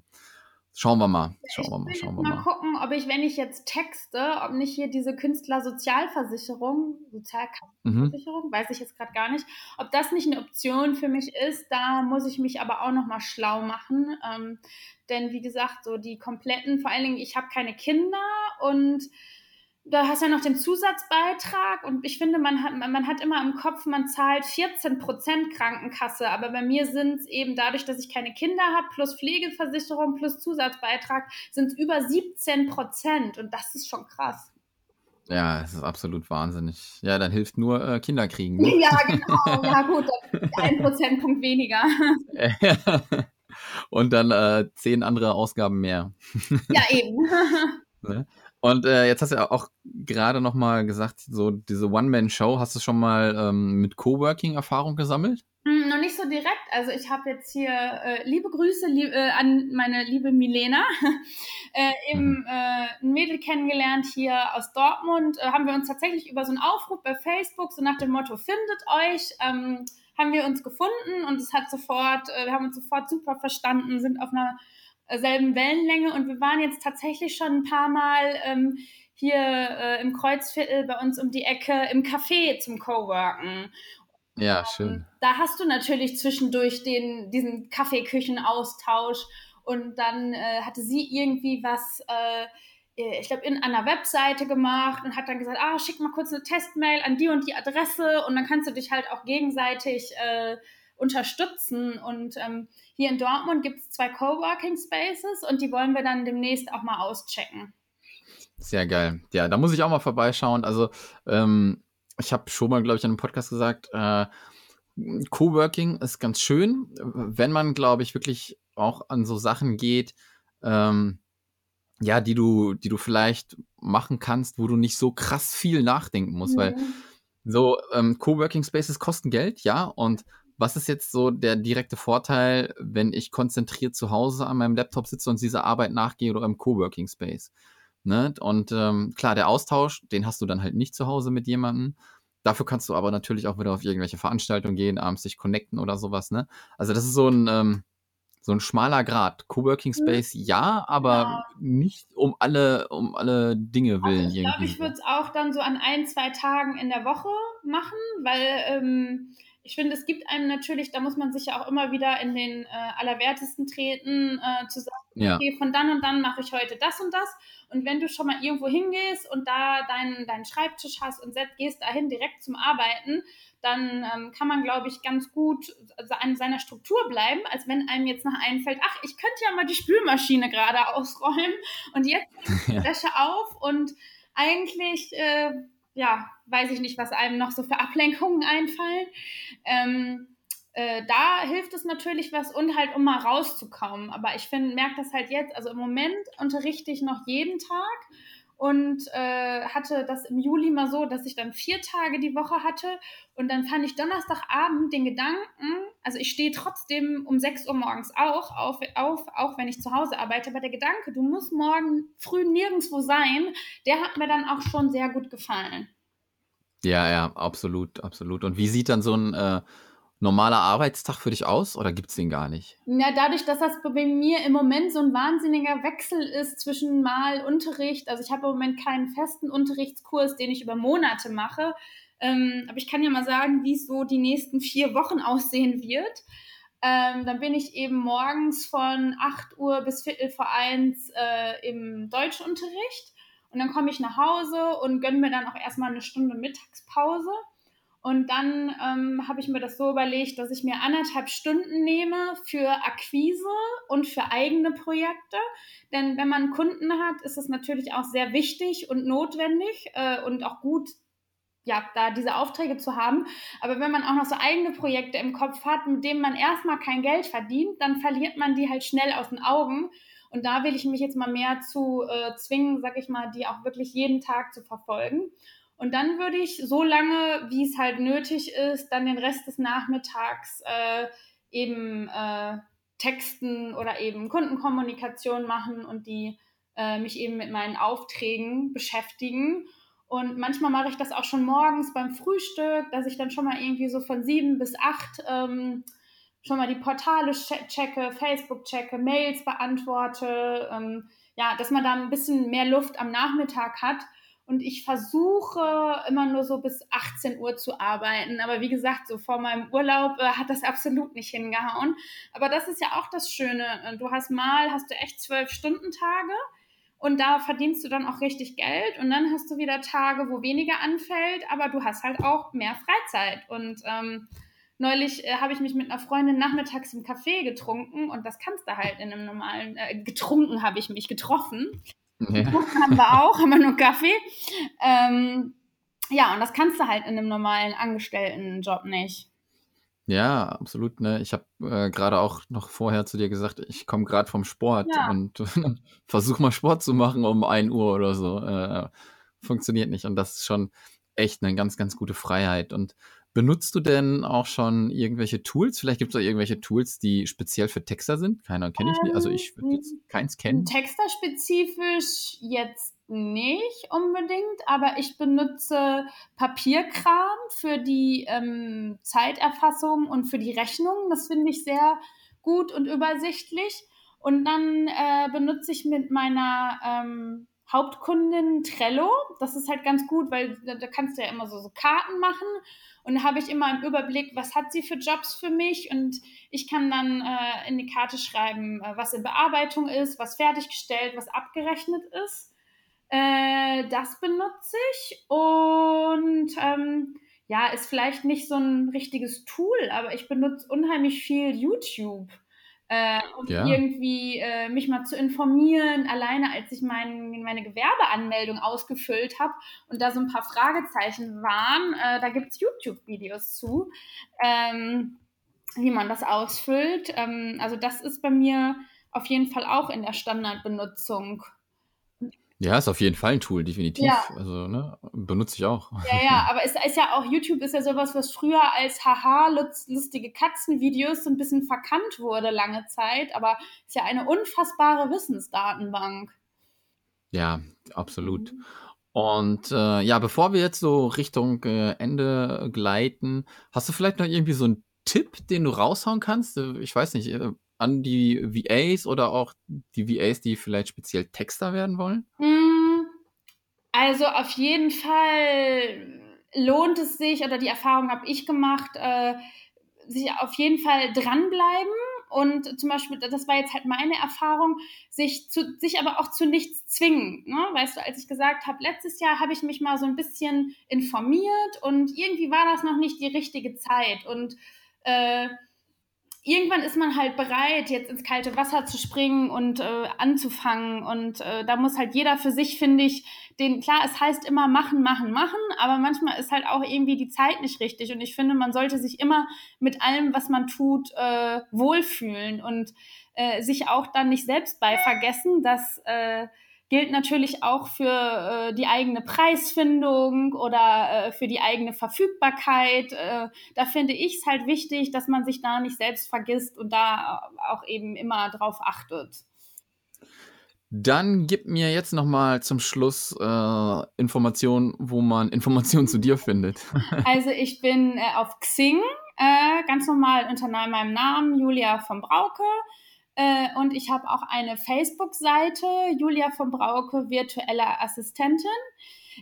Schauen wir mal. Schauen wir mal. Schauen wir mal. mal gucken, ob ich, wenn ich jetzt texte, ob nicht hier diese Künstlersozialversicherung, Sozialversicherung, mhm. weiß ich jetzt gerade gar nicht, ob das nicht eine Option für mich ist. Da muss ich mich aber auch noch mal schlau machen. Ähm, denn wie gesagt, so die kompletten, vor allen Dingen, ich habe keine Kinder und da hast du ja noch den Zusatzbeitrag und ich finde, man hat, man hat immer im Kopf, man zahlt 14 Prozent Krankenkasse, aber bei mir sind es eben dadurch, dass ich keine Kinder habe, plus Pflegeversicherung, plus Zusatzbeitrag, sind es über 17 Prozent und das ist schon krass. Ja, es ist absolut wahnsinnig. Ja, dann hilft nur äh, Kinder kriegen. Ne? Ja, genau. Ja, gut, ein Prozentpunkt weniger. Und dann äh, zehn andere Ausgaben mehr. Ja, eben. Und äh, jetzt hast du ja auch gerade noch mal gesagt, so diese One-Man-Show, hast du schon mal ähm, mit Coworking Erfahrung gesammelt? Hm, noch nicht so direkt. Also ich habe jetzt hier äh, liebe Grüße lieb, äh, an meine liebe Milena, äh, eben mhm. äh, ein Mädel kennengelernt hier aus Dortmund. Äh, haben wir uns tatsächlich über so einen Aufruf bei Facebook, so nach dem Motto, findet euch, ähm, haben wir uns gefunden und es hat sofort, äh, wir haben uns sofort super verstanden, sind auf einer selben Wellenlänge und wir waren jetzt tatsächlich schon ein paar Mal ähm, hier äh, im Kreuzviertel bei uns um die Ecke im Café zum Coworken. Ja, schön. Da hast du natürlich zwischendurch den, diesen Kaffeeküchenaustausch und dann äh, hatte sie irgendwie was, äh, ich glaube, in einer Webseite gemacht und hat dann gesagt, ah, schick mal kurz eine Testmail an die und die Adresse und dann kannst du dich halt auch gegenseitig äh, unterstützen und ähm, hier in Dortmund gibt es zwei Coworking Spaces und die wollen wir dann demnächst auch mal auschecken. Sehr geil. Ja, da muss ich auch mal vorbeischauen. Also, ähm, ich habe schon mal, glaube ich, in einem Podcast gesagt, äh, Coworking ist ganz schön, wenn man, glaube ich, wirklich auch an so Sachen geht, ähm, ja, die du, die du vielleicht machen kannst, wo du nicht so krass viel nachdenken musst, mhm. weil so ähm, Coworking Spaces kosten Geld, ja, und was ist jetzt so der direkte Vorteil, wenn ich konzentriert zu Hause an meinem Laptop sitze und dieser Arbeit nachgehe oder im Coworking Space? Ne? Und ähm, klar, der Austausch, den hast du dann halt nicht zu Hause mit jemandem. Dafür kannst du aber natürlich auch wieder auf irgendwelche Veranstaltungen gehen, abends dich connecten oder sowas, ne? Also das ist so ein, ähm, so ein schmaler Grad. Coworking mhm. Space ja, aber ja. nicht um alle, um alle Dinge willen. Also ich glaube, ich würde es auch dann so an ein, zwei Tagen in der Woche machen, weil ähm, ich finde, es gibt einem natürlich, da muss man sich ja auch immer wieder in den äh, Allerwertesten treten, äh, zu sagen, ja. okay, von dann und dann mache ich heute das und das. Und wenn du schon mal irgendwo hingehst und da deinen, deinen Schreibtisch hast und gehst dahin direkt zum Arbeiten, dann ähm, kann man, glaube ich, ganz gut an seiner Struktur bleiben, als wenn einem jetzt noch einfällt, ach, ich könnte ja mal die Spülmaschine gerade ausräumen und jetzt die ja. Wäsche auf und eigentlich äh, ja, weiß ich nicht, was einem noch so für Ablenkungen einfallen. Ähm, äh, da hilft es natürlich was und halt, um mal rauszukommen. Aber ich finde, merke das halt jetzt, also im Moment unterrichte ich noch jeden Tag und äh, hatte das im Juli mal so, dass ich dann vier Tage die Woche hatte und dann fand ich Donnerstagabend den Gedanken, also ich stehe trotzdem um 6 Uhr morgens auch auf, auf, auch wenn ich zu Hause arbeite, aber der Gedanke, du musst morgen früh nirgendwo sein, der hat mir dann auch schon sehr gut gefallen. Ja, ja, absolut, absolut. Und wie sieht dann so ein äh, normaler Arbeitstag für dich aus oder gibt es den gar nicht? Ja, dadurch, dass das bei mir im Moment so ein wahnsinniger Wechsel ist zwischen mal Unterricht, also ich habe im Moment keinen festen Unterrichtskurs, den ich über Monate mache, ähm, aber ich kann ja mal sagen, wie so die nächsten vier Wochen aussehen wird. Ähm, dann bin ich eben morgens von 8 Uhr bis Viertel vor eins äh, im Deutschunterricht und dann komme ich nach Hause und gönne mir dann auch erstmal eine Stunde Mittagspause. Und dann ähm, habe ich mir das so überlegt, dass ich mir anderthalb Stunden nehme für Akquise und für eigene Projekte. Denn wenn man Kunden hat, ist es natürlich auch sehr wichtig und notwendig äh, und auch gut, ja, da diese Aufträge zu haben. Aber wenn man auch noch so eigene Projekte im Kopf hat, mit denen man erstmal kein Geld verdient, dann verliert man die halt schnell aus den Augen. Und da will ich mich jetzt mal mehr zu äh, zwingen, sag ich mal, die auch wirklich jeden Tag zu verfolgen. Und dann würde ich so lange, wie es halt nötig ist, dann den Rest des Nachmittags äh, eben äh, Texten oder eben Kundenkommunikation machen und die äh, mich eben mit meinen Aufträgen beschäftigen. Und manchmal mache ich das auch schon morgens beim Frühstück, dass ich dann schon mal irgendwie so von sieben bis acht ähm, schon mal die Portale checke, Facebook checke, Mails beantworte. Ähm, ja, dass man da ein bisschen mehr Luft am Nachmittag hat und ich versuche immer nur so bis 18 Uhr zu arbeiten. Aber wie gesagt, so vor meinem Urlaub äh, hat das absolut nicht hingehauen. Aber das ist ja auch das Schöne. Du hast mal, hast du echt zwölf Stunden Tage und da verdienst du dann auch richtig Geld und dann hast du wieder Tage, wo weniger anfällt, aber du hast halt auch mehr Freizeit. Und ähm, neulich äh, habe ich mich mit einer Freundin nachmittags im Café getrunken und das kannst du halt in einem normalen, äh, getrunken habe ich mich getroffen. Ja. haben wir auch, haben wir nur Kaffee. Ähm, ja, und das kannst du halt in einem normalen Angestelltenjob nicht. Ja, absolut. Ne? Ich habe äh, gerade auch noch vorher zu dir gesagt, ich komme gerade vom Sport ja. und versuche mal Sport zu machen um 1 Uhr oder so. Äh, funktioniert nicht. Und das ist schon echt eine ganz, ganz gute Freiheit. Und Benutzt du denn auch schon irgendwelche Tools? Vielleicht gibt es auch irgendwelche Tools, die speziell für Texter sind. Keiner kenne ich nicht. Also ich würde jetzt ähm, keins kennen. Texter-spezifisch jetzt nicht unbedingt, aber ich benutze Papierkram für die ähm, Zeiterfassung und für die Rechnung. Das finde ich sehr gut und übersichtlich. Und dann äh, benutze ich mit meiner ähm, Hauptkundin Trello. Das ist halt ganz gut, weil da, kannst du ja immer so, so Karten machen und da habe ich immer im Überblick, was hat sie für Jobs für mich und ich kann dann äh, in die Karte schreiben, äh, was in Bearbeitung ist, was fertiggestellt, was abgerechnet ist. Äh, das benutze ich und ähm, ja, ist vielleicht nicht so ein richtiges Tool, aber ich benutze unheimlich viel YouTube äh, um ja. irgendwie äh, mich mal zu informieren, alleine als ich mein, meine Gewerbeanmeldung ausgefüllt habe und da so ein paar Fragezeichen waren, äh, da gibt es YouTube-Videos zu, ähm, wie man das ausfüllt. Ähm, also das ist bei mir auf jeden Fall auch in der Standardbenutzung. Ja, ist auf jeden Fall ein Tool, definitiv. Ja. Also, ne, benutze ich auch. Ja, ja, aber es ist ja auch, YouTube ist ja sowas, was früher als haha, lustige Katzenvideos so ein bisschen verkannt wurde lange Zeit, aber ist ja eine unfassbare Wissensdatenbank. Ja, absolut. Mhm. Und äh, ja, bevor wir jetzt so Richtung äh, Ende gleiten, hast du vielleicht noch irgendwie so einen Tipp, den du raushauen kannst? Äh, ich weiß nicht, äh, an die VAs oder auch die VAs, die vielleicht speziell Texter werden wollen? Mm, also auf jeden Fall lohnt es sich, oder die Erfahrung habe ich gemacht, äh, sich auf jeden Fall dranbleiben und zum Beispiel, das war jetzt halt meine Erfahrung, sich, zu, sich aber auch zu nichts zwingen. Ne? Weißt du, als ich gesagt habe, letztes Jahr habe ich mich mal so ein bisschen informiert und irgendwie war das noch nicht die richtige Zeit und äh, irgendwann ist man halt bereit, jetzt ins kalte Wasser zu springen und äh, anzufangen. Und äh, da muss halt jeder für sich, finde ich, den, klar, es heißt immer machen, machen, machen, aber manchmal ist halt auch irgendwie die Zeit nicht richtig. Und ich finde, man sollte sich immer mit allem, was man tut, äh, wohlfühlen und äh, sich auch dann nicht selbst bei vergessen, dass äh, gilt natürlich auch für äh, die eigene Preisfindung oder äh, für die eigene Verfügbarkeit. Äh, da finde ich es halt wichtig, dass man sich da nicht selbst vergisst und da auch eben immer drauf achtet. Dann gib mir jetzt noch mal zum Schluss äh, Informationen, wo man Informationen zu dir findet. also ich bin äh, auf Xing, äh, ganz normal unter meinem Namen, Julia von Brauke. Äh, und ich habe auch eine Facebook-Seite, Julia von Brauke, virtuelle Assistentin.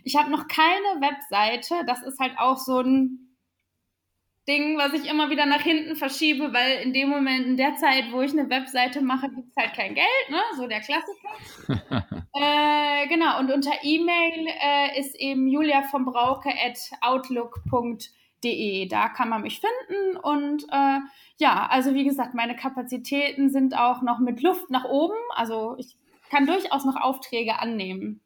Ich habe noch keine Webseite. Das ist halt auch so ein Ding, was ich immer wieder nach hinten verschiebe, weil in dem Moment, in der Zeit, wo ich eine Webseite mache, gibt es halt kein Geld, ne? So der Klassiker. äh, genau, und unter E-Mail äh, ist eben julia von Brauke at outlook.de. Da kann man mich finden und äh, ja, also wie gesagt, meine Kapazitäten sind auch noch mit Luft nach oben. Also ich kann durchaus noch Aufträge annehmen.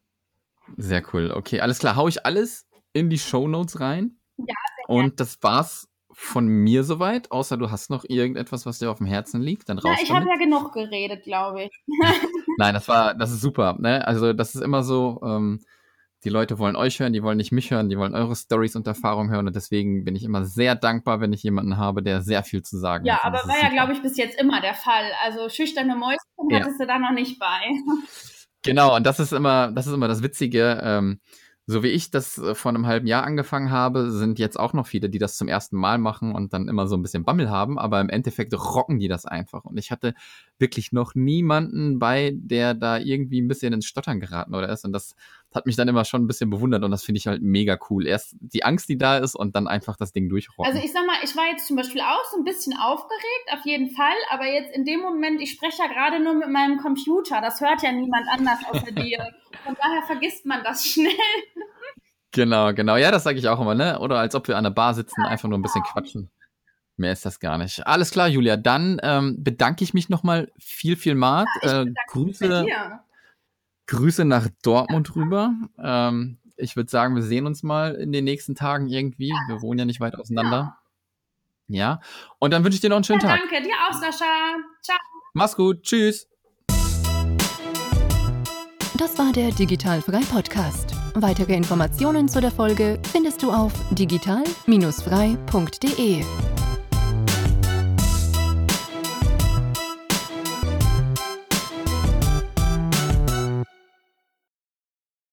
Sehr cool. Okay, alles klar. Hau ich alles in die Show Notes rein. Ja, sehr Und das war's von mir soweit, außer du hast noch irgendetwas, was dir auf dem Herzen liegt, dann raus. Ja, ich habe ja genug geredet, glaube ich. Nein, das war, das ist super. Ne? Also das ist immer so. Ähm, die Leute wollen euch hören, die wollen nicht mich hören, die wollen eure Stories und Erfahrungen hören und deswegen bin ich immer sehr dankbar, wenn ich jemanden habe, der sehr viel zu sagen ja, hat. Ja, aber war ja, glaube ich, bis jetzt immer der Fall. Also schüchterne Mäuschen ja. hattest du da noch nicht bei. Genau, und das ist immer, das ist immer das Witzige. Ähm, so wie ich das äh, vor einem halben Jahr angefangen habe, sind jetzt auch noch viele, die das zum ersten Mal machen und dann immer so ein bisschen Bammel haben, aber im Endeffekt rocken die das einfach. Und ich hatte wirklich noch niemanden bei, der da irgendwie ein bisschen ins Stottern geraten oder ist. Und das hat mich dann immer schon ein bisschen bewundert und das finde ich halt mega cool. Erst die Angst, die da ist und dann einfach das Ding durchrocken. Also ich sag mal, ich war jetzt zum Beispiel auch so ein bisschen aufgeregt, auf jeden Fall, aber jetzt in dem Moment, ich spreche ja gerade nur mit meinem Computer, das hört ja niemand anders außer dir. Von daher vergisst man das schnell. Genau, genau. Ja, das sage ich auch immer, ne? Oder als ob wir an der Bar sitzen, ja, einfach nur ein bisschen genau. quatschen. Mehr ist das gar nicht. Alles klar, Julia. Dann ähm, bedanke ich mich nochmal viel, viel mal. Ja, äh, Grüße, Grüße nach Dortmund rüber. Ähm, ich würde sagen, wir sehen uns mal in den nächsten Tagen irgendwie. Wir wohnen ja nicht weit auseinander. Ja. ja. Und dann wünsche ich dir noch einen schönen ja, Tag. Danke, dir auch, Sascha. Ciao. Mach's gut. Tschüss. Das war der Digitalfrei Podcast. Weitere Informationen zu der Folge findest du auf digital-frei.de.